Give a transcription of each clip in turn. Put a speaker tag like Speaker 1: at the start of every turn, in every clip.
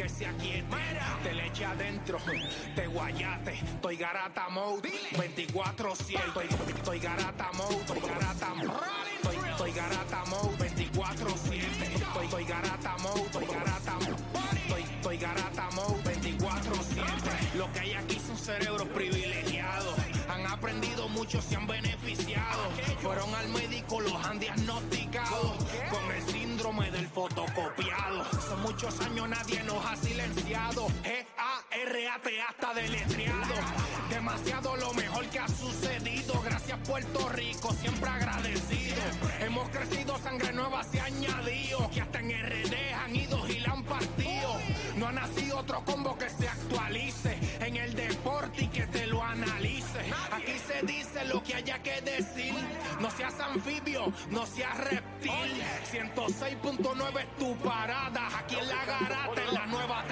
Speaker 1: que se aquiete. Te le eche adentro, te guayate. Estoy garata mode, 24-7. Estoy, estoy garata mode, estoy garata mode. Estoy, estoy garata mode, 24-7. Estoy, estoy garata mode, estoy garata. Estoy, estoy garata mode, 24-7. Lo que hay aquí son cerebros privilegiados. Han aprendido mucho, se han beneficiado. Fueron al médico, los han diagnosticado síndrome del fotocopiado. Son muchos años, nadie nos ha silenciado. G-A-R-A-T hasta deletreado. Demasiado lo mejor que ha sucedido. Gracias, Puerto Rico, siempre agradecido. Hemos crecido, sangre nueva se ha añadido. Que hasta en RD han ido y la han partido. No ha nacido otro combo que se actualice en el deporte y que te lo analice. Aquí se dice lo que haya que decir. No seas anfibio, no seas reptil. 106.9 es tu parada. Aquí en la garata en la nueva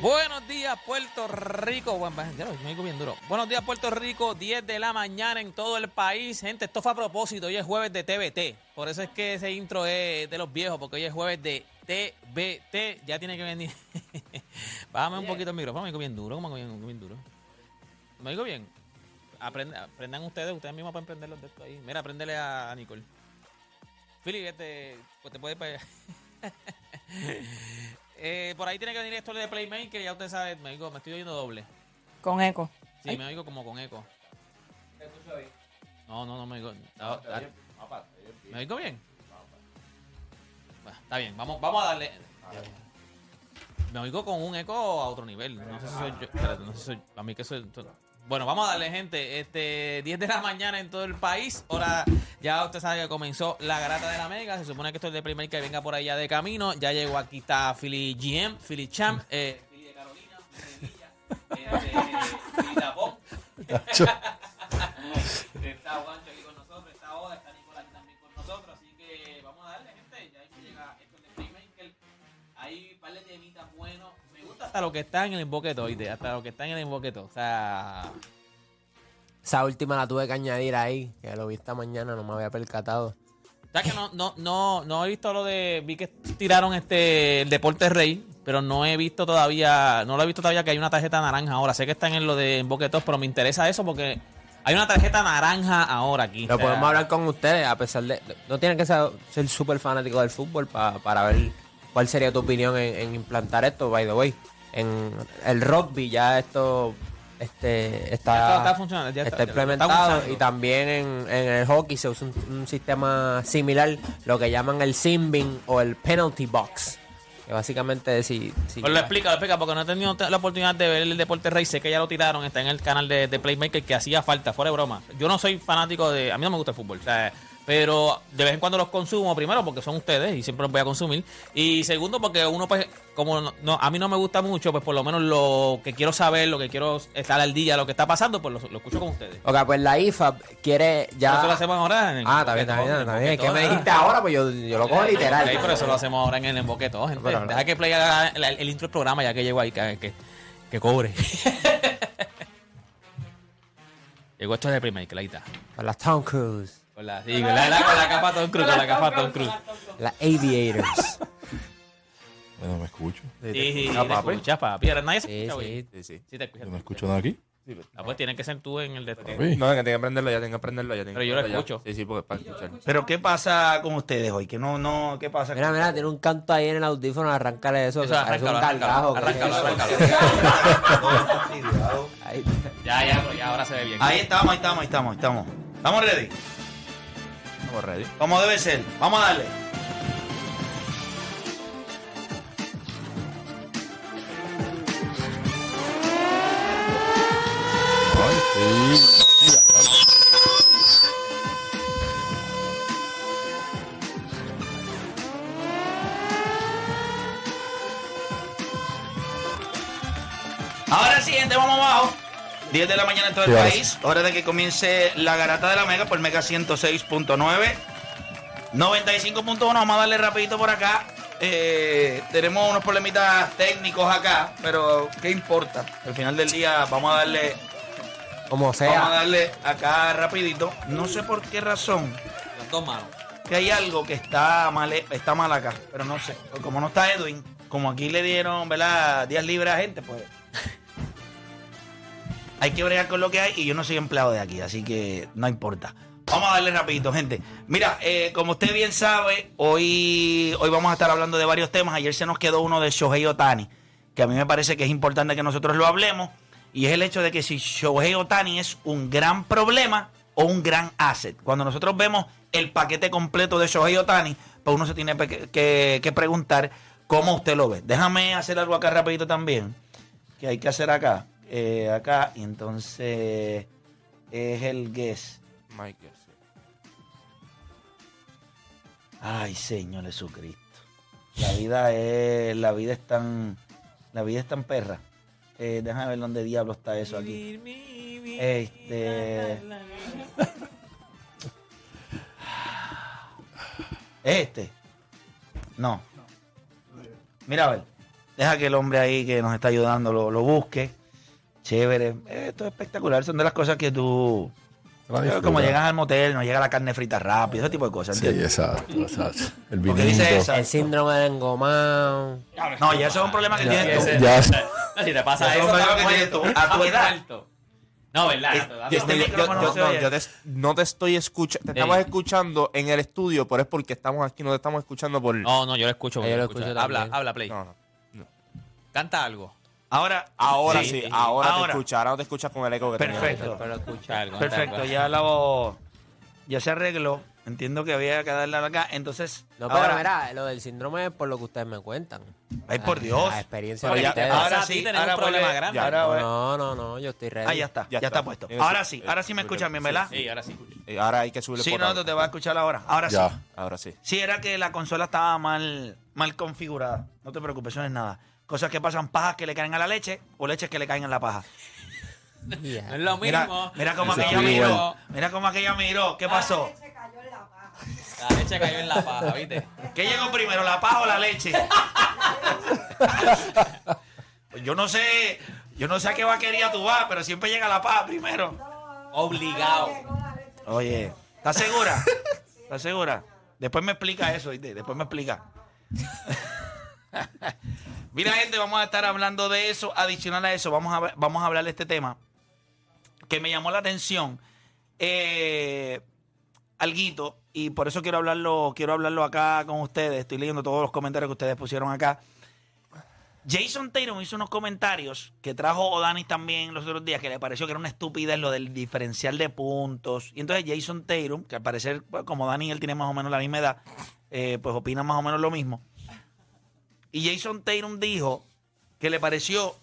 Speaker 2: Buenos días, Puerto Rico. Bueno, me digo bien duro. Buenos días, Puerto Rico. 10 de la mañana en todo el país. Gente, esto fue a propósito. Hoy es jueves de TBT. Por eso es que ese intro es de los viejos, porque hoy es jueves de TBT. Ya tiene que venir. Bájame un poquito el micrófono. Me digo bien duro. ¿Cómo me digo bien duro? ¿Me digo bien? Aprend- aprendan ustedes. Ustedes mismos pueden prender los de esto ahí. Mira, apréndele a, Nicole. Philly, este, pues te puedes ir para allá. Eh, por ahí tiene que venir esto de Playmaker, ya usted sabe, me, digo, me estoy oyendo doble.
Speaker 3: Con eco.
Speaker 2: Sí, me oigo como con eco. No, no, no me oigo. ah, ah, ¿Me oigo bien? Bueno, está bien, vamos, vamos a darle. Me oigo con un eco a otro nivel. No sé si soy yo. espérate, no sé si soy. A mí que soy. Bueno, vamos a darle, gente. Este, 10 de la mañana en todo el país. Ahora, ya usted sabe que comenzó la garata de la Mega. Se supone que esto es de primer que venga por allá de camino. Ya llegó aquí, está Philly GM, Philly Champ, eh, Philly de Carolina, Philly de Villa, este, Philly Tapón. está Juancho hasta lo que está en el emboqueto, oíste. Hasta lo que está en el emboqueto. O sea,
Speaker 4: Esa última la tuve que añadir ahí, que lo vi esta mañana, no me había percatado.
Speaker 2: ¿Sabes que no, no, no, no he visto lo de. Vi que tiraron este el Deporte Rey, pero no he visto todavía. No lo he visto todavía que hay una tarjeta naranja ahora. Sé que están en lo de Boquetos, pero me interesa eso porque hay una tarjeta naranja ahora aquí.
Speaker 4: Lo
Speaker 2: O sea,
Speaker 4: podemos hablar con ustedes, a pesar de... No tienen que ser ser súper fanático del fútbol pa- para ver cuál sería tu opinión en, en implantar esto, by the way. En el rugby ya esto este, está,
Speaker 2: Ya está- está funcionando, ya
Speaker 4: está
Speaker 2: está- ya está
Speaker 4: implementado y también en, en el hockey se usa un, un sistema similar, lo que llaman el simbing o el penalty box. Que básicamente si... si
Speaker 2: Pues lo explica, lo explica, porque no he tenido la oportunidad de ver el Deporte Rey. Sé que ya lo tiraron, está en el canal de, de Playmaker, que hacía falta, fuera de broma. Yo no soy fanático de. A mí no me gusta el fútbol, o sea, pero de vez en cuando los consumo, primero porque son ustedes y siempre los voy a consumir. Y segundo, porque uno, pues, como no, no- a mí no me gusta mucho, pues por lo menos lo que quiero saber, lo que quiero estar al día, lo que está pasando, pues lo, lo escucho con ustedes.
Speaker 4: Ok, pues la IFA quiere ya...
Speaker 2: Eso lo hacemos ahora en el
Speaker 4: Ah, está bien, está bien,
Speaker 2: Boquetón,
Speaker 4: está
Speaker 2: en
Speaker 4: bien.
Speaker 2: el
Speaker 4: Es que me dijiste
Speaker 2: ah.
Speaker 4: ahora, pues yo, yo lo cojo literal.
Speaker 2: Ok, pero eso lo hacemos ahora en el emboqueto, gente.
Speaker 4: Pero-
Speaker 2: Deja que Play el, el intro del programa ya que llegó ahí, que, que, que cobre. llegó esto de primer, que ahí está.
Speaker 4: Para las Town Cruise,
Speaker 2: Con la, sí, con la, la- con la capa Tom Cruise, con la capa Tom Cruise.
Speaker 4: las Aviators.
Speaker 5: Bueno, me escucho.
Speaker 2: Sí, sí, te escuchas, papi. Ahora nadie se
Speaker 4: Sí,
Speaker 2: escucha,
Speaker 4: sí.
Speaker 2: güey.
Speaker 5: Sí, sí.
Speaker 2: Sí te escuchas.
Speaker 5: Yo no escucho nada aquí.
Speaker 2: Ah, pues tiene que ser tú en el de.
Speaker 3: Sí.
Speaker 4: No, que tengo que prenderlo ya, tengo que prenderlo ya. tengo
Speaker 2: Pero yo lo escucho.
Speaker 4: Sí, sí, porque es para escuchar.
Speaker 5: Pero ¿qué pasa con ustedes hoy? Que no, no, ¿qué pasa?
Speaker 4: Mira, mira, tiene un canto ahí en el audífono, arráncale eso.
Speaker 2: Eso, arráncalo, arráncalo, arráncalo.
Speaker 4: Ahí.
Speaker 2: Ya, ya, pero ya ahora se ve bien.
Speaker 5: Ahí estamos, ahí estamos, ahí estamos, ahí estamos. ¿Estamos ready?
Speaker 4: Estamos ready.
Speaker 5: Como debe ser. Vamos a darle.
Speaker 3: Ay, sí.
Speaker 5: 10 de la mañana en todo el
Speaker 3: Sí,
Speaker 5: país. Hora de que comience la garata de la Mega por Mega 106.9. 95.1. Vamos a darle rapidito por acá. Eh, tenemos unos problemitas técnicos acá, pero ¿qué importa? Al final del día vamos a darle,
Speaker 4: Como
Speaker 5: vamos a
Speaker 4: sea.
Speaker 5: darle acá rapidito. No sé por qué razón
Speaker 2: Las dos manos.
Speaker 5: que hay algo que está mal, está mal acá, pero no sé. Como no está Edwin, como aquí le dieron, ¿verdad? Días libres a gente, pues. Hay que bregar con lo que hay y yo no soy empleado de aquí, así que no importa. Vamos a darle rapidito, gente. Mira, eh, como usted bien sabe, hoy, hoy vamos a estar hablando de varios temas. Ayer se nos quedó uno de Shohei Otani, que a mí me parece que es importante que nosotros lo hablemos. Y es el hecho de que si Shohei Otani es un gran problema o un gran asset. Cuando nosotros vemos el paquete completo de Shohei Otani, pues uno se tiene que, que preguntar cómo usted lo ve. Déjame hacer algo acá rapidito también, que hay que hacer acá. Eh, acá, y entonces es el guess. Ay, Señor Jesucristo. La vida es, la vida es tan, la vida es tan perra. Eh, déjame ver dónde diablo está eso aquí. Este. Este. No. Mira a ver. Deja que el hombre ahí que nos está ayudando lo, lo busque. Chévere. Esto es espectacular. Son de las cosas que tú.
Speaker 3: La
Speaker 5: Como llegas al motel, no llega la carne frita rápido, ese tipo de cosas.
Speaker 3: Sí,
Speaker 5: ¿entiendes?
Speaker 3: exacto, exacto. El
Speaker 5: Porque dice
Speaker 3: vinito.
Speaker 5: esa.
Speaker 4: El síndrome del engomado.
Speaker 5: No, ya eso es un problema que tienes tú.
Speaker 3: Ya.
Speaker 2: Si te pasa
Speaker 5: Eso
Speaker 2: eso,
Speaker 5: es un
Speaker 2: estás
Speaker 5: problema que tienes
Speaker 2: muerto.
Speaker 5: tú. A tu edad.
Speaker 2: No, ¿verdad? No, no,
Speaker 5: no
Speaker 4: no, yo te- no te estoy escuchando. Te estamos escuchando en el estudio, pero es porque estamos aquí, no te estamos escuchando por.
Speaker 2: No, no, yo lo escucho.
Speaker 4: Yo lo
Speaker 2: escucho. Habla, habla, Play.
Speaker 4: No, no.
Speaker 2: Canta algo.
Speaker 5: Ahora,
Speaker 4: Ahora
Speaker 5: Sí,
Speaker 4: sí,
Speaker 5: sí.
Speaker 4: ahora,
Speaker 5: Ahora.
Speaker 4: te escuchas. Ahora no te escuchas con el eco que.
Speaker 5: Perfecto.
Speaker 4: Pero
Speaker 5: perfecto, ya la voz ya se arregló. Entiendo que había que darle acá. Entonces,
Speaker 4: No, pero
Speaker 5: ahora,
Speaker 4: mira, lo del síndrome es por lo que ustedes me cuentan.
Speaker 5: ay por Dios.
Speaker 4: La experiencia de
Speaker 2: ya-
Speaker 4: ustedes.
Speaker 2: ahora
Speaker 5: Ahora
Speaker 2: sí tenemos
Speaker 5: ahora
Speaker 2: un problema grande.
Speaker 5: ya, ahora
Speaker 4: no, no, no, yo estoy ready.
Speaker 5: Ah, ya está, ya,
Speaker 4: Ya
Speaker 5: está
Speaker 4: está.
Speaker 5: puesto. Ahora
Speaker 4: sí.
Speaker 5: ahora sí me escuchan bien, ¿verdad?
Speaker 2: Sí, ahora sí.
Speaker 4: Eh, Ahora hay que subirle
Speaker 5: Sí, no, te va a escuchar ahora. Ahora
Speaker 3: Ya.
Speaker 5: sí.
Speaker 4: Ahora sí.
Speaker 5: Sí, era que la consola estaba mal, mal configurada. No te preocupes, eso no es nada. Cosas que pasan, pajas que le caen a la leche o leches que le caen en la paja.
Speaker 2: No es lo
Speaker 5: Mira,
Speaker 2: mismo.
Speaker 5: mira cómo
Speaker 3: Ese
Speaker 5: aquella miró. Mira cómo aquella miró. ¿Qué pasó?
Speaker 2: La leche cayó en la paja, ¿viste?
Speaker 5: ¿Qué llegó primero, la paja o la leche? Pues yo no sé, yo no sé a qué vaquería tú vas, pero siempre llega la paja primero.
Speaker 2: Obligado.
Speaker 5: Oye, ¿estás segura? ¿Estás segura? Después me explica eso, ¿viste? Después me explica. Mira, gente, vamos a estar hablando de eso. Adicional a eso, vamos a, vamos a hablar de este tema que me llamó la atención. Eh, alguito, y por eso quiero hablarlo, quiero hablarlo acá con ustedes. Estoy leyendo todos los comentarios que ustedes pusieron acá. Jason Tatum hizo unos comentarios que trajo Odanis también los otros días, que le pareció que era una estupidez lo del diferencial de puntos. Y entonces Jason Tatum, que al parecer, pues, como Dani él tiene más o menos la misma edad, eh, pues opina más o menos lo mismo. Y Jason Tatum dijo que le pareció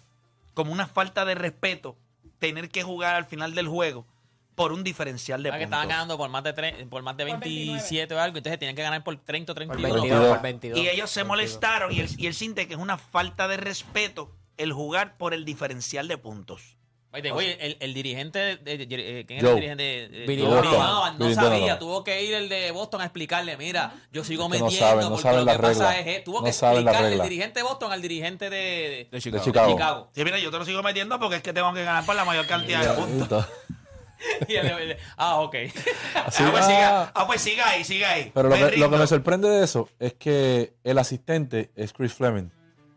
Speaker 5: como una falta de respeto tener que jugar al final del juego por un diferencial de
Speaker 2: Ah, que
Speaker 5: puntos.
Speaker 2: estaban ganando por más de tre- por más de 27 o algo, entonces tenían que ganar por 30 o
Speaker 4: Por
Speaker 2: 31.
Speaker 4: 22, por 22.
Speaker 5: Y ellos se
Speaker 4: 22.
Speaker 5: molestaron y él, y él siente que es una falta de respeto el jugar por el diferencial de puntos.
Speaker 2: Oye, oye, el, el dirigente, de, de- de- ¿quién era
Speaker 3: Joe.
Speaker 2: el dirigente? De, de-
Speaker 4: Billy
Speaker 2: Billy
Speaker 4: Donovan.
Speaker 2: Donovan, no
Speaker 3: Billy
Speaker 2: sabía,
Speaker 3: Donovan.
Speaker 2: tuvo que ir el de Boston a explicarle, mira, yo sigo
Speaker 3: Que no
Speaker 2: metiendo
Speaker 3: no saben
Speaker 2: lo que pasa es, eh, tuvo
Speaker 3: No
Speaker 2: que explicarle el dirigente de Boston al dirigente de,
Speaker 4: De
Speaker 2: de
Speaker 4: Chicago.
Speaker 3: Chicago.
Speaker 2: Chicago.
Speaker 5: Sí, mira, yo te lo sigo metiendo porque es que tengo que ganar por la mayor cantidad de puntos.
Speaker 2: Ah, ok.
Speaker 3: Así,
Speaker 5: ah, pues
Speaker 3: ah.
Speaker 5: siga, ah, pues siga ahí, siga ahí.
Speaker 3: Pero lo que, lo que
Speaker 5: rindo.
Speaker 3: me sorprende de eso es que el asistente es Chris Fleming.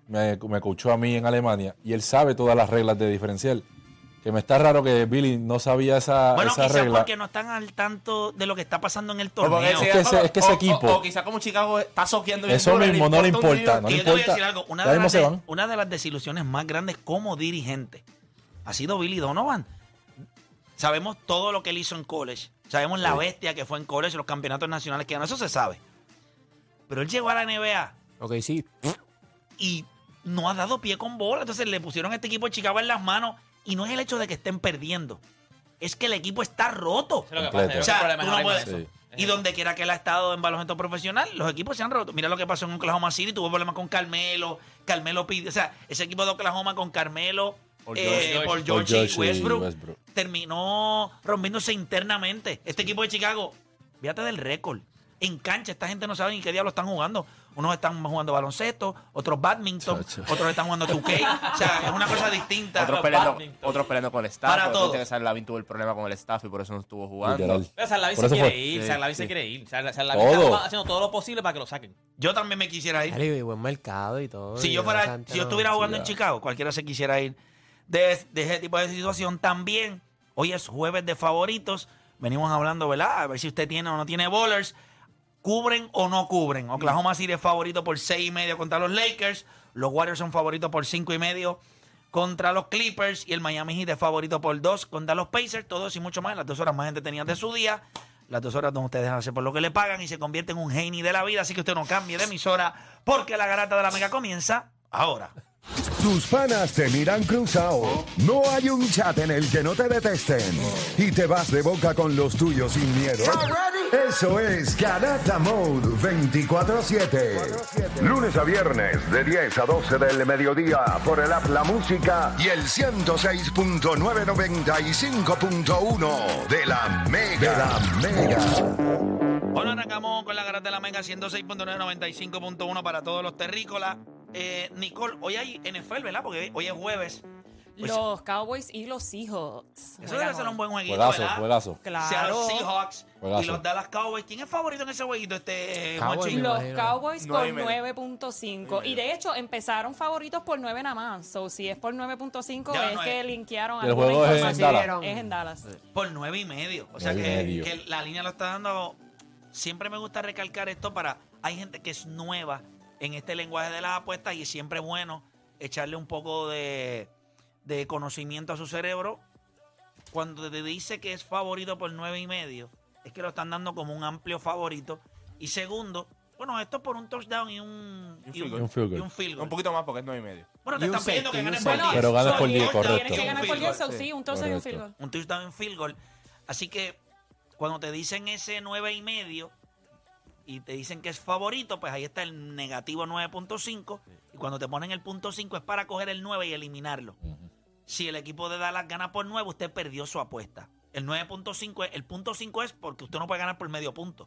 Speaker 3: Me, me coachó a mí en Alemania y él sabe todas las reglas de diferencial. Que me está raro que Billy no sabía esa,
Speaker 5: Bueno,
Speaker 3: esa
Speaker 5: quizás
Speaker 3: regla.
Speaker 5: porque no están al tanto de lo que está pasando en el torneo.
Speaker 3: Es que ese- es que ese
Speaker 6: o- o-
Speaker 3: equipo-
Speaker 6: O, quizá como Chicago está soqueando bien
Speaker 3: Eso mismo no le importa, no
Speaker 5: Y
Speaker 3: le
Speaker 5: yo te voy a
Speaker 3: importa.
Speaker 5: decir algo. De, las de- una de las desilusiones más grandes como dirigente ha sido Billy Donovan. Sabemos todo lo que él hizo en college. Sabemos la bestia que fue en college, los campeonatos nacionales que ganó. Eso se sabe. Pero él llegó a la NBA
Speaker 4: Ok, sí.
Speaker 5: y no ha dado pie con bola. Entonces le pusieron a este equipo de Chicago en las manos. Y no es el hecho de que estén perdiendo. Es que el equipo está roto.
Speaker 2: Eso es lo que
Speaker 3: Completo.
Speaker 2: pasa. yo
Speaker 5: O sea, tú no puedes-
Speaker 3: Sí.
Speaker 5: Y donde quiera que él ha estado en baloncesto profesional, los equipos se han roto. Mira lo que pasó en Oklahoma City, tuvo problemas con Carmelo, Carmelo pidió, o sea, ese equipo de Oklahoma con Carmelo,
Speaker 6: Paul
Speaker 5: eh,
Speaker 2: George.
Speaker 5: George y
Speaker 3: George y
Speaker 5: Westbrook,
Speaker 3: Westbrook.
Speaker 5: terminó rompiéndose internamente. Este equipo de Chicago, fíjate del récord. En cancha, esta gente no sabe ni qué diablo están jugando. Unos están jugando baloncesto, otros badminton,
Speaker 3: Chacho.
Speaker 5: otros están jugando 2K. O sea, es una cosa distinta.
Speaker 6: Otros peleando, otros peleando con el staff.
Speaker 5: Para todo.
Speaker 6: que tuvo el problema con el staff y por eso no estuvo jugando.
Speaker 3: Literal.
Speaker 2: Pero
Speaker 3: Por
Speaker 2: se quiere ir,
Speaker 6: Sí,
Speaker 2: Sarlavín se
Speaker 6: sí.
Speaker 2: quiere ir. Sarlavín
Speaker 3: Todo.
Speaker 2: está haciendo todo lo posible para que lo saquen.
Speaker 5: Yo también me quisiera ir.
Speaker 4: Y buen mercado y todo.
Speaker 5: Si
Speaker 4: y
Speaker 5: yo fuera, si yo
Speaker 4: no-
Speaker 5: estuviera jugando en. Chicago, cualquiera se quisiera ir de, de ese tipo de situación. También, hoy es jueves de favoritos. Venimos hablando, ¿verdad? A ver si usted tiene o no tiene bowlers. ¿Cubren o no cubren? Oklahoma City es favorito por seis y medio contra los Lakers. Los Warriors son favoritos por cinco y medio contra los Clippers. Y el Miami Heat es favorito por dos contra los Pacers. Todo eso y mucho más. Las dos horas más entretenidas de su día. Las dos horas donde ustedes hacer por lo que le pagan y se convierte en un genio de la vida. Así que usted no cambie de emisora porque la garata de la mega comienza ahora.
Speaker 7: Tus panas te miran cruzado. No hay un chat en el que no te detesten. Y te vas de boca con los tuyos sin miedo. Eso es Garata Mode 24-7. Lunes a viernes de 10 a 12 del mediodía por el app La Música y el 106.995.1 de la Mega. De la Mega.
Speaker 5: Bueno, arrancamos con la garata de la mega 106.995.1 para todos los terrícolas. Eh, Nicole, hoy hay NFL, ¿verdad? Porque hoy es jueves. Pues-
Speaker 8: Los Cowboys y los Seahawks.
Speaker 5: Eso debe ser un buen jueguito,
Speaker 3: Juegazo,
Speaker 5: ¿verdad?
Speaker 3: juegazo.
Speaker 5: Sea
Speaker 8: Claro.
Speaker 5: los Seahawks y los Dallas Cowboys. ¿Quién es favorito en ese jueguito, este
Speaker 4: Cowboys,
Speaker 8: Los. Cowboys por
Speaker 6: medio.
Speaker 8: 9.5. Y de hecho empezaron favoritos por 9 nada más. So, si es por 9.5
Speaker 5: Ya,
Speaker 8: es
Speaker 5: no
Speaker 8: que
Speaker 5: es.
Speaker 8: linkearon
Speaker 3: el juego es en. Dallas.
Speaker 8: Es en Dallas.
Speaker 5: Por nueve y medio. O sea
Speaker 3: medio.
Speaker 5: que la línea lo está dando. Siempre me gusta recalcar esto para. Hay gente que es nueva en este lenguaje de las apuestas y es siempre bueno echarle un poco de, de conocimiento a su cerebro. Cuando te dice que es favorito por nueve y medio, es que lo están dando como un amplio favorito. Y segundo, bueno, esto es por un touchdown y un,
Speaker 6: Y un
Speaker 5: y
Speaker 6: field
Speaker 3: goal. Un field goal.
Speaker 5: y un field goal.
Speaker 6: Un poquito más porque es 9 y medio.
Speaker 5: Bueno, te
Speaker 4: Y un
Speaker 5: están pidiendo que
Speaker 4: y un
Speaker 5: ganes por
Speaker 4: safety.
Speaker 5: 10.
Speaker 3: Pero ganas por
Speaker 5: Son
Speaker 3: 10,
Speaker 5: touchdowns
Speaker 3: correcto.
Speaker 8: Tienes que
Speaker 5: y un
Speaker 8: ganar por
Speaker 5: field
Speaker 8: 10,
Speaker 5: goal.
Speaker 8: so,
Speaker 4: sí.
Speaker 8: sí, un touchdown y un field goal.
Speaker 5: un touchdown en field goal. Así que cuando te dicen ese 9 y medio y te dicen que es favorito, pues ahí está el negativo 9.5 y cuando te ponen el punto 5 es para coger el 9 y eliminarlo. Si el equipo de Dallas gana por 9, usted perdió su apuesta. El 9.5 es, el punto 5 es porque usted no puede ganar por medio punto.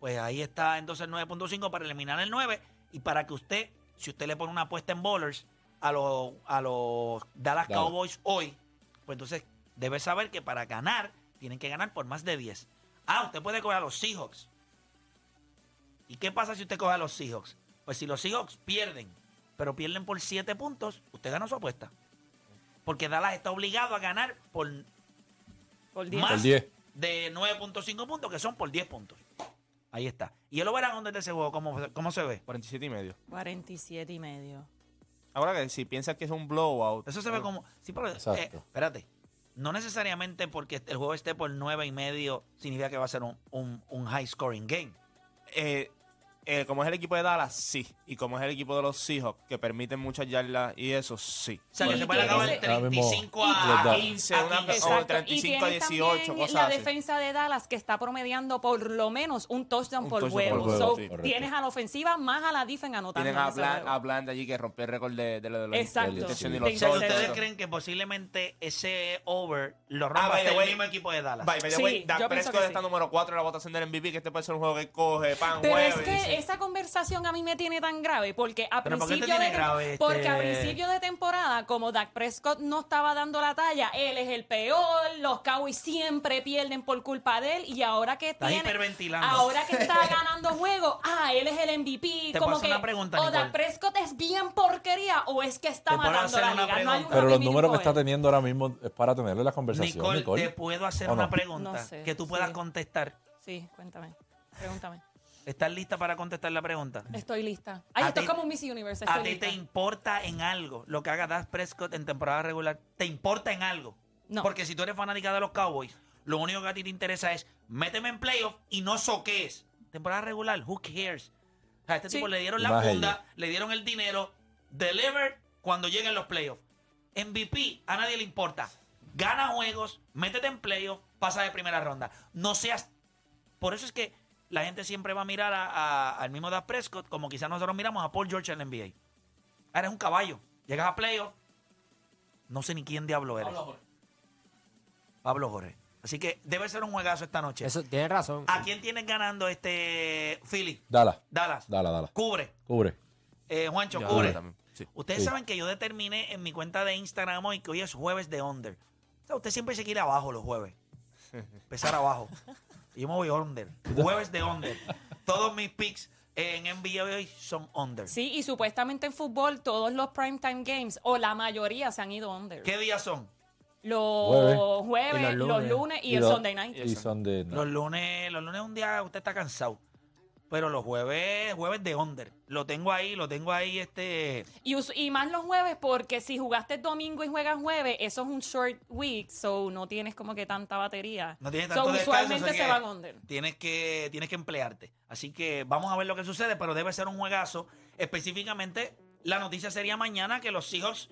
Speaker 5: Pues ahí está entonces el 9.5 para eliminar el 9 y para que usted, si usted le pone una apuesta en bowlers a los, a los Dallas. Cowboys hoy, pues entonces debe saber que para ganar tienen que ganar por más de 10. Ah, usted puede coger a los Seahawks. ¿Y qué pasa si usted coge a los Seahawks? Pues si los Seahawks pierden, pero pierden por 7 puntos, usted gana su apuesta. Porque Dallas está obligado a ganar por
Speaker 8: Por 10.
Speaker 5: más
Speaker 3: Por 10.
Speaker 5: de 9.5 puntos, que son por 10 puntos. Ahí está. ¿Y el verán dónde está ese juego? ¿Cómo, cómo se ve?
Speaker 6: 47 y medio.
Speaker 8: 47 y medio.
Speaker 6: Ahora que si piensas que es un blowout.
Speaker 5: Eso se ve como... Sí, pero, eh,
Speaker 3: Exacto.
Speaker 5: espérate. No necesariamente porque el juego esté por 9 y medio significa que va a ser un, un- un high scoring game.
Speaker 6: eh, eh, como es el equipo de Dallas, sí. Y como es el equipo de los Seahawks, que permiten muchas yardas y eso, sí.
Speaker 5: O sea, que se puede acabar
Speaker 8: ese-
Speaker 5: 35
Speaker 3: Ahora
Speaker 5: a,
Speaker 3: mismo-
Speaker 5: a
Speaker 6: 15,
Speaker 5: a
Speaker 6: una-
Speaker 5: 15.
Speaker 6: o
Speaker 8: Exacto.
Speaker 6: 35 a
Speaker 8: y tienes
Speaker 6: 18,
Speaker 8: también
Speaker 6: cosas
Speaker 8: la
Speaker 6: así.
Speaker 8: defensa de Dallas que está promediando por lo menos un touchdown
Speaker 6: Un
Speaker 8: por
Speaker 6: touchdown
Speaker 8: juego.
Speaker 3: por
Speaker 8: So,
Speaker 3: sí.
Speaker 8: Tienes a la ofensiva más a la defensa anotando.
Speaker 6: Tienen
Speaker 8: en
Speaker 6: a Bland, a Bland allí que rompió el récord de, de, de los
Speaker 8: Exacto.
Speaker 3: Sí.
Speaker 6: los
Speaker 8: De
Speaker 5: O sea,
Speaker 6: touchdowns.
Speaker 5: ¿ustedes
Speaker 8: Exacto.
Speaker 5: creen que posiblemente ese over lo
Speaker 6: Ah,
Speaker 5: rompa hasta el mismo equipo de Dallas?
Speaker 6: By, by the
Speaker 8: Sí,
Speaker 6: way, Dak Prescott
Speaker 8: que
Speaker 6: está
Speaker 8: sí.
Speaker 6: número 4 en la votación del MVP, que este puede ser un juego que coge, pan, jueves.
Speaker 8: Esa conversación a mí me tiene tan grave porque a
Speaker 5: ¿Pero por qué te
Speaker 8: principio
Speaker 5: tiene
Speaker 8: de
Speaker 5: grave, este?
Speaker 8: porque a principio de temporada como Dak Prescott no estaba dando la talla, él es el peor, los Cowboys siempre pierden por culpa de él y ahora que
Speaker 5: Estás
Speaker 8: tiene
Speaker 5: hiperventilando.
Speaker 8: ahora que está ganando juegos, ah, él es el MVP,
Speaker 5: Te
Speaker 8: como que
Speaker 5: una pregunta,
Speaker 8: o. Dak Prescott es bien porquería o es que está matando la liga, no hay
Speaker 5: pregunta.
Speaker 8: un
Speaker 3: Pero los números que está teniendo ahora mismo es para tenerle la conversación,
Speaker 5: Nicole,
Speaker 3: Nicole.
Speaker 5: te puedo hacer
Speaker 3: ¿O
Speaker 5: una
Speaker 3: no?
Speaker 5: pregunta
Speaker 8: No sé,
Speaker 5: que tú puedas
Speaker 8: sí.
Speaker 5: contestar.
Speaker 8: Sí, cuéntame. Pregúntame.
Speaker 5: ¿Estás lista para contestar la pregunta?
Speaker 8: Estoy lista. Ay,
Speaker 5: A
Speaker 8: esto
Speaker 5: ti-
Speaker 8: es como un Miss Universe.
Speaker 5: ¿A
Speaker 8: Estoy
Speaker 5: ti
Speaker 8: lista.
Speaker 5: te importa en algo lo que haga Dak Prescott en temporada regular? ¿Te importa en algo?
Speaker 8: No.
Speaker 5: Porque si tú eres fanática de los Cowboys, lo único que a ti te interesa es méteme en playoff y no soques. Temporada regular, who cares? O sea, a este
Speaker 8: Sí.
Speaker 5: tipo le dieron la
Speaker 3: más
Speaker 5: funda, le dieron el dinero, deliver cuando lleguen los playoffs. MVP, a nadie le importa. Gana juegos, métete en playoff, pasa de primera ronda. No seas... Por eso es que la gente siempre va a mirar a- a- al mismo Dak Prescott como quizás nosotros miramos a Paul George en la NBA. Eres un caballo. Llegas a playoff. No sé ni quién diablo eres. Pablo Jorge. Así que debe ser un juegazo esta noche.
Speaker 4: Eso, tienes razón.
Speaker 5: ¿A quién tienes ganando este Philly?
Speaker 3: Dala,
Speaker 5: Dallas.
Speaker 3: dala, dala.
Speaker 5: Cubre.
Speaker 3: Cubre.
Speaker 5: Eh, Juancho,
Speaker 6: Yo
Speaker 5: cubre.
Speaker 6: también, sí.
Speaker 5: Ustedes
Speaker 3: Sí.
Speaker 5: saben que yo determiné en mi cuenta de Instagram hoy que hoy es jueves de under. O sea, usted siempre se quiere abajo los jueves. Empezar abajo. Yo me voy under. Jueves de under. Todos mis picks en NBA hoy son under.
Speaker 8: Sí, y supuestamente en fútbol todos los primetime games, o la mayoría, se han ido under.
Speaker 5: ¿Qué días son?
Speaker 8: Los jueves,
Speaker 4: los
Speaker 8: los
Speaker 4: lunes.
Speaker 8: lunes, y,
Speaker 3: Y
Speaker 8: el
Speaker 3: lo-
Speaker 8: Sunday night.
Speaker 3: Y Sunday night.
Speaker 5: Los lunes, los lunes un día usted está cansado. Pero los jueves, jueves de under. Lo tengo ahí, lo tengo ahí, este.
Speaker 8: Y, us- y más los jueves, porque si jugaste domingo y juegas jueves, eso es un short week, so no tienes como que tanta batería.
Speaker 5: No tienes
Speaker 8: So,
Speaker 5: tanto descanso,
Speaker 8: usualmente se
Speaker 5: que
Speaker 8: van under.
Speaker 5: Tienes que, tienes que emplearte. Así que vamos a ver lo que sucede, pero debe ser un juegazo. Específicamente, la noticia sería mañana que los Seahawks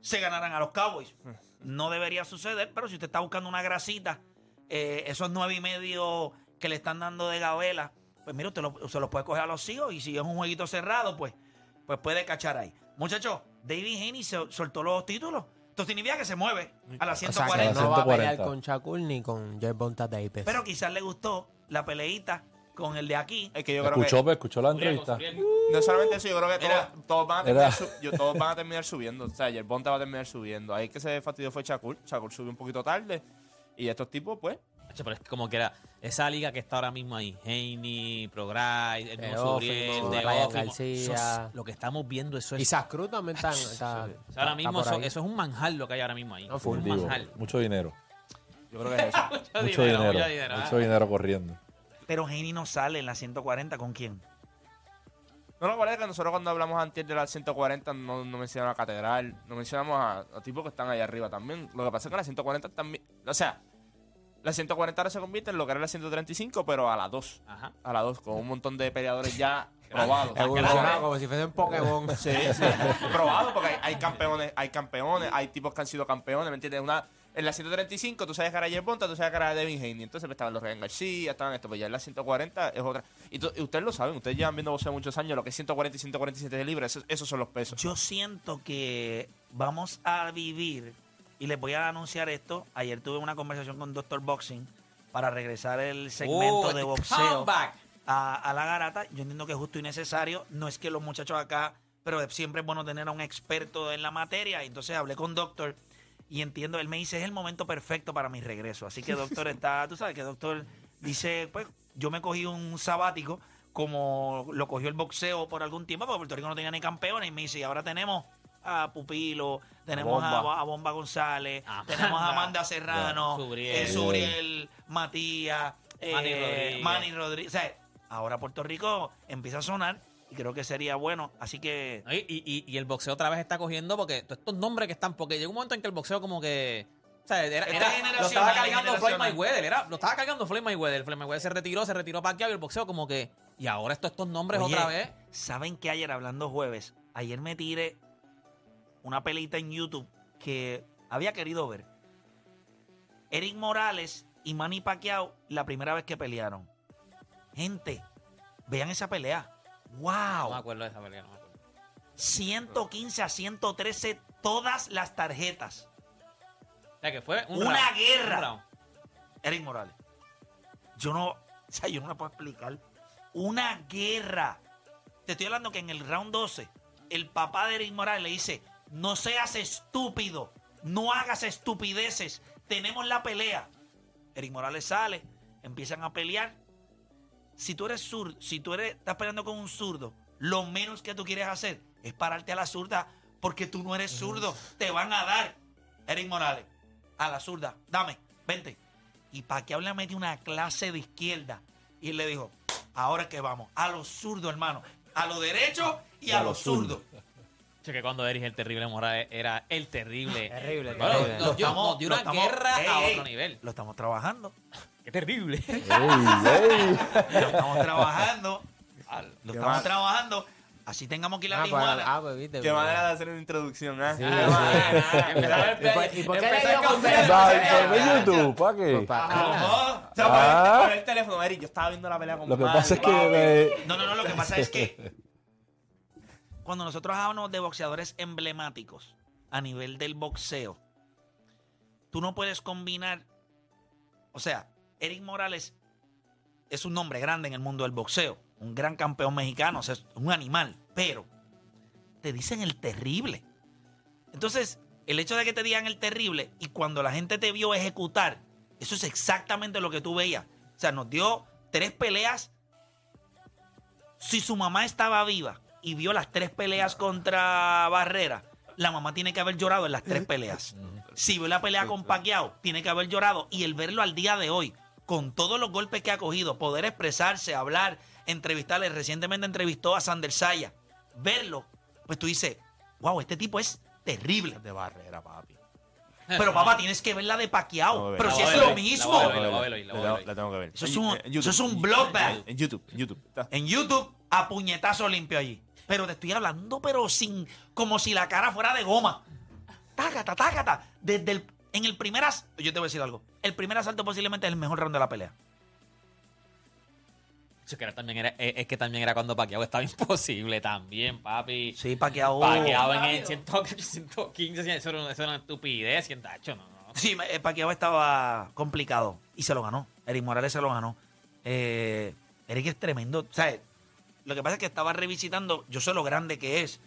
Speaker 5: se ganaran a los Cowboys. No debería suceder, pero si usted está buscando una grasita, eh, esos nueve y medio que le están dando de gabela, pues mire, usted lo- se los puede coger a los Seahawks y si es un jueguito cerrado, pues, pues puede cachar ahí. Muchachos, David Haney se soltó los títulos. Esto significa que se mueve a las
Speaker 4: O sea, que
Speaker 5: 140.
Speaker 4: no va a pelear
Speaker 3: 140.
Speaker 4: con Shakur ni con Gervonta Davis.
Speaker 5: Pero quizás le gustó la peleita con el de aquí.
Speaker 6: Es que yo creo
Speaker 3: ¿Escuchó,
Speaker 6: que
Speaker 3: escuchó la entrevista?
Speaker 6: no solamente eso, yo creo que
Speaker 5: Mira.
Speaker 6: todos, todos van a terminar su- yo- todos van a terminar subiendo. O sea, Yerbonta va a terminar subiendo. Ahí que se fastidió fue Shakur. Shakur subió un poquito tarde. Y estos tipos, pues,
Speaker 2: Pero es que como que era esa liga que está ahora mismo ahí, Haney, Progride, el
Speaker 4: García.
Speaker 2: eso es- lo que estamos viendo, eso es.
Speaker 4: Isaac Cruz también está, está-
Speaker 2: o sea,
Speaker 4: está
Speaker 2: ahora mismo eso, es un manjar lo que hay ahora mismo ahí.
Speaker 4: No,
Speaker 2: es
Speaker 4: full
Speaker 2: un
Speaker 3: Digo,
Speaker 2: manjar.
Speaker 3: mucho dinero.
Speaker 6: yo creo que es eso.
Speaker 3: Mucho dinero.
Speaker 2: mucho dinero,
Speaker 3: Mucho
Speaker 2: ah.
Speaker 3: dinero corriendo.
Speaker 5: Pero Haney no sale en la 140 con quién.
Speaker 6: No, no, parece que nosotros cuando hablamos antes de la 140 no, no mencionamos a Catedral, no mencionamos a, a tipos que están ahí arriba también. Lo que pasa es que la 140 también, o sea, la 140 ahora se convierte en lo que era la 135, pero a la 2.
Speaker 2: Ajá.
Speaker 6: A la 2, con un montón de peleadores ya probados.
Speaker 4: Evolucionado como si fuese un Pokémon.
Speaker 6: Sí, sí. Probado, porque hay, hay campeones, hay campeones, hay tipos que han sido campeones, ¿me entiendes? Una, en la 135 tú sabes que era Yerbonta, tú sabes que era Devin Haney. Entonces pues, estaban los Ryan García, estaban esto, pero ya en la 140 es otra. Y, ustedes lo saben, ustedes llevan viendo boxeo muchos años, lo que es 140 y 147 de libre, esos, esos son los pesos.
Speaker 5: Yo siento que vamos a vivir, y les voy a anunciar esto. Ayer tuve una conversación con Dr. Boxing para regresar el segmento
Speaker 2: Oh,
Speaker 5: de
Speaker 2: the
Speaker 5: boxeo a, a la garata. Yo entiendo que es justo y necesario. No es que los muchachos acá, pero siempre es bueno tener a un experto en la materia. Entonces hablé con Doctor y entiendo, él me dice, es el momento perfecto para mi regreso. Así que Doctor está, tú sabes que Doctor dice, pues yo me cogí un sabático como lo cogió el boxeo por algún tiempo, porque Puerto Rico no tenía ni campeones. Y me dice, y ahora tenemos a Pupilo, tenemos a,
Speaker 6: Bomba.
Speaker 5: a Bomba González,
Speaker 2: Amanda.
Speaker 5: tenemos a Amanda Serrano,
Speaker 2: Subriel.
Speaker 5: eh, Subriel, Matías,
Speaker 2: Manny
Speaker 5: eh,
Speaker 2: Rodríguez.
Speaker 5: Manny Rodríguez. O sea, ahora Puerto Rico empieza a sonar y creo que sería bueno. Así que.
Speaker 2: Y, y- y el boxeo otra vez está cogiendo porque todos estos nombres que están, porque llega un momento en que el boxeo como que... O sea, era, era- lo estaba cargando Floyd
Speaker 5: generacional.
Speaker 2: Mayweather, era, lo estaba cargando Floyd Mayweather. Floyd Mayweather se retiró, se retiró Pacquiao y el boxeo como que... Y ahora estos, estos nombres
Speaker 5: Oye,
Speaker 2: otra vez.
Speaker 5: ¿Saben que ayer hablando jueves? Ayer me tiré una pelita en YouTube que había querido ver. Eric Morales y Manny Pacquiao la primera vez que pelearon. Gente, vean esa pelea.
Speaker 2: No me
Speaker 5: ¡Wow!
Speaker 2: acuerdo de esa pelea, no me acuerdo.
Speaker 5: 115 a 113 todas las tarjetas.
Speaker 2: O sea, que fue un
Speaker 5: Una
Speaker 2: round,
Speaker 5: guerra.
Speaker 2: un.
Speaker 5: Eric Morales. Yo no, o sea, yo no me puedo explicar. una guerra. Te estoy hablando que en el round 12, el papá de Eric Morales le dice, no seas estúpido, no hagas estupideces, tenemos la pelea. Eric Morales sale, empiezan a pelear. Si tú eres zurdo, si tú eres, estás peleando con un zurdo, lo menos que tú quieres hacer es pararte a la zurda porque tú no eres zurdo. Te van a dar, Eric Morales, a la zurda. Dame, vente. Y Pacquiao le metió una clase de izquierda. Y él le dijo, ahora que vamos, a los zurdos, hermano. A los derechos y a, los zurdos.
Speaker 2: Que cuando Eris el terrible Morales era el terrible.
Speaker 4: Terrible,
Speaker 2: Bueno,
Speaker 4: terrible.
Speaker 2: nos dio,
Speaker 5: estamos-
Speaker 2: nos dio
Speaker 5: lo
Speaker 2: una
Speaker 5: estamos-
Speaker 2: guerra
Speaker 5: ey,
Speaker 2: a otro nivel.
Speaker 5: Lo estamos trabajando.
Speaker 2: Qué terrible.
Speaker 3: ¡Ey, ey!
Speaker 5: Lo estamos trabajando. Lo estamos
Speaker 6: mal.
Speaker 5: trabajando. Así tengamos que ir a
Speaker 4: Ah, pues,
Speaker 5: Tijuana.
Speaker 4: ah, pues, viste.
Speaker 6: Qué manera de hacer una introducción, ¿eh?
Speaker 4: Sí,
Speaker 2: el
Speaker 4: ¿Y por- qué le
Speaker 3: YouTube, ¿para qué?
Speaker 4: pa-
Speaker 5: ¿Cómo?
Speaker 6: O sea,
Speaker 3: Ah.
Speaker 6: por, el, por el teléfono, Eric, yo estaba viendo la pelea con
Speaker 3: Lo que pasa es que...
Speaker 5: No, no, no, lo que pasa es que cuando nosotros hablamos de boxeadores emblemáticos a nivel del boxeo, tú no puedes combinar, o sea, Eric Morales es un nombre grande en el mundo del boxeo, un gran campeón mexicano, o sea, es un animal, pero te dicen el terrible. Entonces, el hecho de que te digan el terrible y cuando la gente te vio ejecutar, eso es exactamente lo que tú veías. O sea, nos dio tres peleas si su mamá estaba viva y vio las tres peleas contra Barrera, la mamá tiene que haber llorado en las tres peleas. Si vio la pelea con Pacquiao, tiene que haber llorado. Y el verlo al día de hoy, con todos los golpes que ha cogido, poder expresarse, hablar, entrevistarle. Recientemente entrevistó a Sander Saya. Verlo, pues tú dices, wow, este tipo es terrible.
Speaker 6: De barrera, papi.
Speaker 5: Pero papá, tienes que ver la de Pacquiao.
Speaker 6: No,
Speaker 5: Pero si es lo mismo.
Speaker 2: la
Speaker 6: tengo que ver.
Speaker 5: Eso es
Speaker 6: En-
Speaker 5: un-
Speaker 6: en YouTube.
Speaker 5: eso es un bloodbath.
Speaker 6: En YouTube, en YouTube.
Speaker 5: En YouTube, a puñetazo limpio allí. Pero te estoy hablando, pero sin. como si la cara fuera de goma. Tácata, tácata. Desde el. En el primer asalto. Yo te voy a decir algo. El primer asalto posiblemente es el mejor round de la pelea.
Speaker 2: Eso que era también era, es, es que también era cuando Pacquiao estaba imposible también, papi.
Speaker 5: Sí, Pacquiao.
Speaker 2: Pacquiao en el 100 115, eso era, una- eso era una estupidez, ¿quién tacho? No, no.
Speaker 5: Sí, eh, Pacquiao estaba complicado. Y se lo ganó. Eric Morales se lo ganó. Eh, Eric es tremendo. ¿Sabes? Lo que pasa es que estaba revisitando. Yo sé lo grande que es.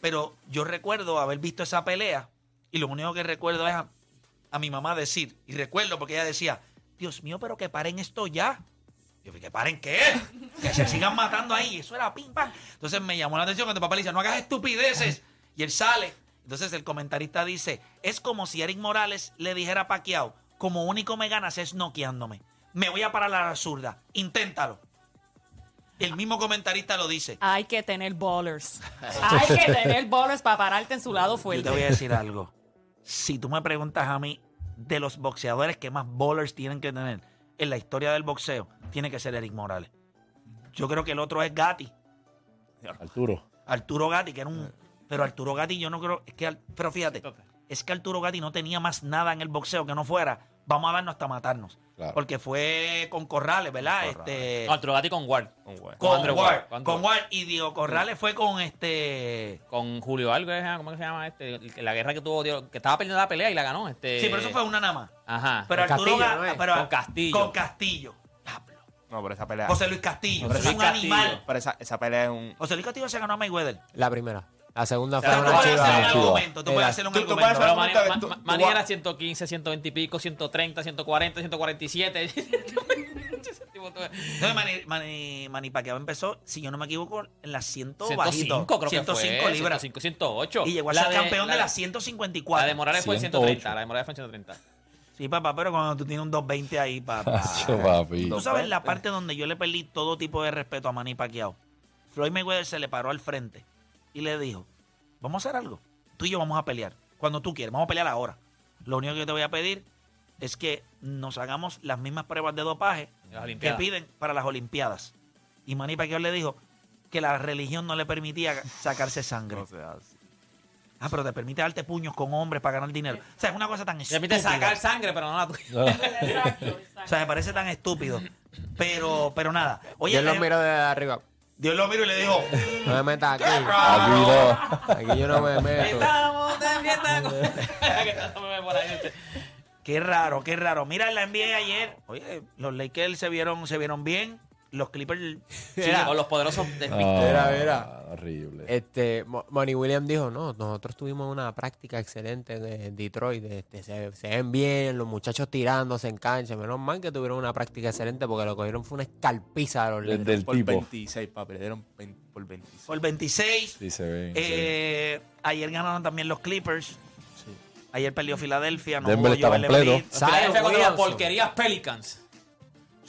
Speaker 5: Pero yo recuerdo haber visto esa pelea. Y lo único que recuerdo es a, mi mamá decir. Y recuerdo porque ella decía: Dios mío, pero que paren esto ya. Yo, ¿que paren qué? Que se sigan matando ahí. Eso era pim pam. Entonces me llamó la atención cuando papá le dice: No hagas estupideces. Y él sale. Entonces el comentarista dice: Es como si Eric Morales le dijera a Pacquiao: Como único me ganas es noqueándome. Me voy a parar a la zurda. Inténtalo. El mismo comentarista lo dice.
Speaker 8: Hay que tener ballers. Hay que tener ballers para pararte en su lado
Speaker 5: Yo
Speaker 8: fuerte.
Speaker 5: te voy a decir algo. Si tú me preguntas a mí de los boxeadores que más bowlers tienen que tener en la historia del boxeo, tiene que ser Eric Morales. Yo creo que el otro es Gatti,
Speaker 3: Arturo.
Speaker 5: Arturo Gatti, que era un. Pero Arturo Gatti, yo no creo. Es que, pero fíjate, es que Arturo Gatti no tenía más nada en el boxeo que no fuera. Vamos a darnos hasta matarnos.
Speaker 3: Claro.
Speaker 5: Porque fue con Corrales, ¿verdad?
Speaker 6: Con Corrales.
Speaker 5: Este,
Speaker 2: No, Arturo Gatti con Ward.
Speaker 5: Con Ward.
Speaker 2: Ward, con
Speaker 5: Con
Speaker 2: Ward.
Speaker 5: Ward. Y Diego Corrales fue con este.
Speaker 2: Con Julio algo, ¿eh? ¿cómo que se llama este? La guerra que tuvo, tío, que estaba perdiendo la pelea y la ganó. Este...
Speaker 5: Sí, pero eso fue una nada más.
Speaker 2: Ajá.
Speaker 5: Pero
Speaker 4: Con
Speaker 5: Arturo
Speaker 4: Castillo,
Speaker 5: Ga-
Speaker 4: ¿no es?
Speaker 5: pero-
Speaker 2: Con Castillo.
Speaker 5: Con Castillo.
Speaker 6: No, pero esa pelea.
Speaker 5: José Luis Castillo.
Speaker 2: José
Speaker 5: es un
Speaker 2: Castillo.
Speaker 5: animal.
Speaker 6: Pero esa, esa pelea es un.
Speaker 5: José Luis Castillo se ganó a Mayweather.
Speaker 4: La primera. La segunda fue una chiva.
Speaker 5: hacer un
Speaker 3: chiva.
Speaker 5: argumento. Tú puedes
Speaker 4: Era-
Speaker 5: hacer un
Speaker 6: tú- tú
Speaker 5: argumento.
Speaker 6: puedes
Speaker 2: Pero
Speaker 6: hacer-
Speaker 2: Manny,
Speaker 6: pregunta que
Speaker 2: Ma-
Speaker 6: tú-
Speaker 2: Manny
Speaker 6: tú
Speaker 2: era
Speaker 6: vas-
Speaker 2: 115, 120 y pico, 130, 140, 147. Ese tipo todo-
Speaker 5: Entonces, Manny, Manny, Manny Pacquiao empezó, si yo no me equivoco, en las 100
Speaker 2: 105
Speaker 5: bajito.
Speaker 2: creo que
Speaker 5: 105
Speaker 2: fue.
Speaker 5: libras.
Speaker 2: 105, 108.
Speaker 5: Y llegó a
Speaker 2: La
Speaker 5: ser
Speaker 2: de-
Speaker 5: campeón de,
Speaker 2: la
Speaker 5: las 154.
Speaker 2: La de Morales fue en
Speaker 3: 108.
Speaker 2: 130. La de Morales fue en 130.
Speaker 5: Sí, papá, pero cuando tú tienes un 220 ahí, papá.
Speaker 3: Acho, papi.
Speaker 5: Tú sabes la parte donde yo le perdí todo tipo de respeto a Manny Pacquiao. Floyd Mayweather se le paró al frente y le dijo, vamos a hacer algo. Tú y yo vamos a pelear. Cuando tú quieres, vamos a pelear ahora. Lo único que yo te voy a pedir es que nos hagamos las mismas pruebas de dopaje que piden para las Olimpiadas. Y Manny Pacquiao le dijo que la religión no le permitía sacarse sangre.
Speaker 6: No.
Speaker 5: Ah, pero te permite darte puños con hombres para ganar dinero. O sea, es una cosa tan estúpida.
Speaker 2: permite sacar sangre, pero no la tuya.
Speaker 3: No.
Speaker 8: Exacto,
Speaker 5: O sea, me parece tan estúpido. Pero, pero nada. Oye,
Speaker 4: Yo los
Speaker 5: le-
Speaker 4: miro de arriba.
Speaker 5: Dios lo miró y le dijo,
Speaker 4: No me metas aquí.
Speaker 3: Aquí no.
Speaker 4: Aquí yo no me meto.
Speaker 5: Qué raro, qué raro. Mira, la NBA ayer, oye, los Lakers se vieron, se vieron bien. Los Clippers.
Speaker 2: Con los poderosos de
Speaker 3: Ah,
Speaker 4: Mira, mira.
Speaker 3: Horrible.
Speaker 4: Este, Mo- Money Williams dijo, no, nosotros tuvimos una práctica excelente en Detroit, este, se, se ven bien, los muchachos tirándose en cancha, menos mal que tuvieron una práctica excelente porque lo cogieron fue una escalpiza a los
Speaker 3: Desde
Speaker 4: Lakers.
Speaker 3: el
Speaker 6: Por
Speaker 3: tipo.
Speaker 6: 26, papi. Le dieron 20 por 26.
Speaker 5: Por 26.
Speaker 3: Sí, se ven. se ven.
Speaker 5: Eh, ayer ganaron también los Clippers.
Speaker 6: Sí.
Speaker 5: Ayer perdió Filadelfia. No
Speaker 3: Denver
Speaker 5: jugó
Speaker 3: está
Speaker 5: Joel
Speaker 3: completo.
Speaker 5: Embiid.
Speaker 4: Zion
Speaker 2: Filadelfia contra las
Speaker 4: Williamson.
Speaker 2: porquerías Pelicans.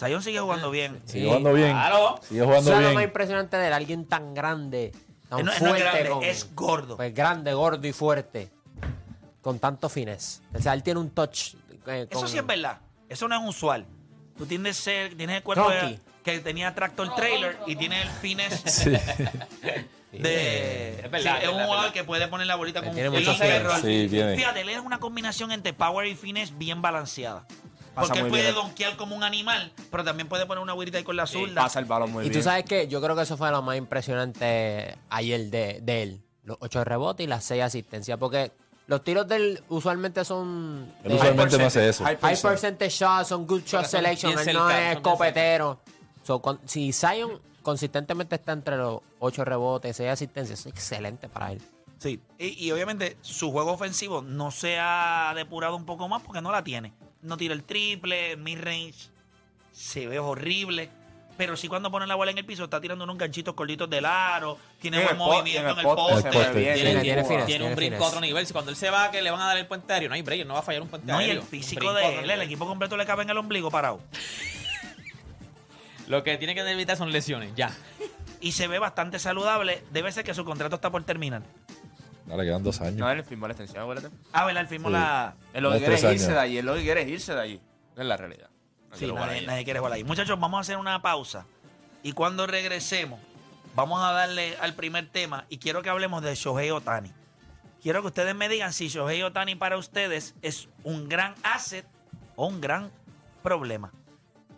Speaker 5: Zion sigue jugando bien.
Speaker 3: Sigue jugando bien.
Speaker 2: Claro.
Speaker 3: Sigue
Speaker 4: Eso
Speaker 3: jugando
Speaker 4: es lo más impresionante de él, alguien tan grande, tan
Speaker 5: no, no
Speaker 4: fuerte.
Speaker 5: es grande,
Speaker 4: con-
Speaker 5: es gordo.
Speaker 4: Pues grande, gordo y fuerte, con tanto fines. O sea, él tiene un touch. eh,
Speaker 5: Eso
Speaker 4: con-
Speaker 5: sí es verdad. Eso no es usual. Tú tienes, ser, tienes el cuerpo de- que tenía tractor trailer y tiene el fines
Speaker 3: Sí.
Speaker 5: de.
Speaker 2: Es
Speaker 5: Sí,
Speaker 2: verdad,
Speaker 5: es
Speaker 2: es
Speaker 5: un
Speaker 2: verdad,
Speaker 5: jugador
Speaker 2: es
Speaker 5: que puede poner la bolita
Speaker 4: tiene
Speaker 5: un error.
Speaker 3: Sí, tiene.
Speaker 5: Fíjate, él es una combinación entre power y fines bien balanceada.
Speaker 6: Pasa
Speaker 5: Porque él
Speaker 6: muy
Speaker 5: puede
Speaker 6: bien.
Speaker 5: donkear como un animal, pero también puede poner una güirita ahí con la zurda.
Speaker 6: Pasa el balón muy
Speaker 4: Y
Speaker 6: bien.
Speaker 4: tú sabes que yo creo que eso fue lo más impresionante ayer de, de él. Los ocho rebotes y las seis asistencias. Porque los tiros de él usualmente son.
Speaker 3: Él
Speaker 4: de-
Speaker 3: usualmente no hace eso.
Speaker 6: High
Speaker 4: High
Speaker 6: percent.
Speaker 4: percentage shots, son good shot
Speaker 2: son
Speaker 4: selection.
Speaker 2: bien
Speaker 4: Él no es
Speaker 2: son bien
Speaker 4: escopetero. So, con- si Zion consistentemente está entre los ocho rebotes, seis asistencias, es excelente para él.
Speaker 5: Sí, y, y obviamente su juego ofensivo no se ha depurado un poco más porque no la tiene. No tira el triple, mid-range, se ve horrible. Pero sí cuando pone la bola en el piso está tirando unos ganchitos cortitos del aro, tiene
Speaker 6: En
Speaker 5: buen movimiento
Speaker 6: en el
Speaker 5: el
Speaker 6: poste.
Speaker 2: Tiene,
Speaker 4: Tiene- tiene fines,
Speaker 2: tiene un brinco a otro nivel. Si cuando él se va, que le van a dar el puente aéreo, no hay break, no va a fallar un puente
Speaker 5: No, y
Speaker 2: aéreo.
Speaker 5: el físico de él, el equipo completo le cabe en el ombligo parado.
Speaker 2: Lo que tiene que evitar son lesiones, ya.
Speaker 5: Y se ve bastante saludable. Debe ser que su contrato está por terminar.
Speaker 3: No, le quedan dos años.
Speaker 6: No, él firmó la extensión, acuérdate.
Speaker 5: Ah, ¿verdad? Él firmó
Speaker 3: Sí.
Speaker 5: la...
Speaker 6: Él lo que quiere es irse
Speaker 3: años.
Speaker 6: de allí. Él lo que quiere es irse de allí. Es la realidad. No
Speaker 5: Sí, nadie,
Speaker 6: allí.
Speaker 5: nadie quiere jugar ahí. Muchachos, vamos a hacer una pausa. Y cuando regresemos, vamos a darle al primer tema y quiero que hablemos de Shohei Otani. Quiero que ustedes me digan si Shohei Otani para ustedes es un gran asset o un gran problema.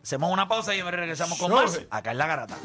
Speaker 5: Hacemos una pausa y regresamos con más
Speaker 6: Shohei.
Speaker 5: acá en La Garata.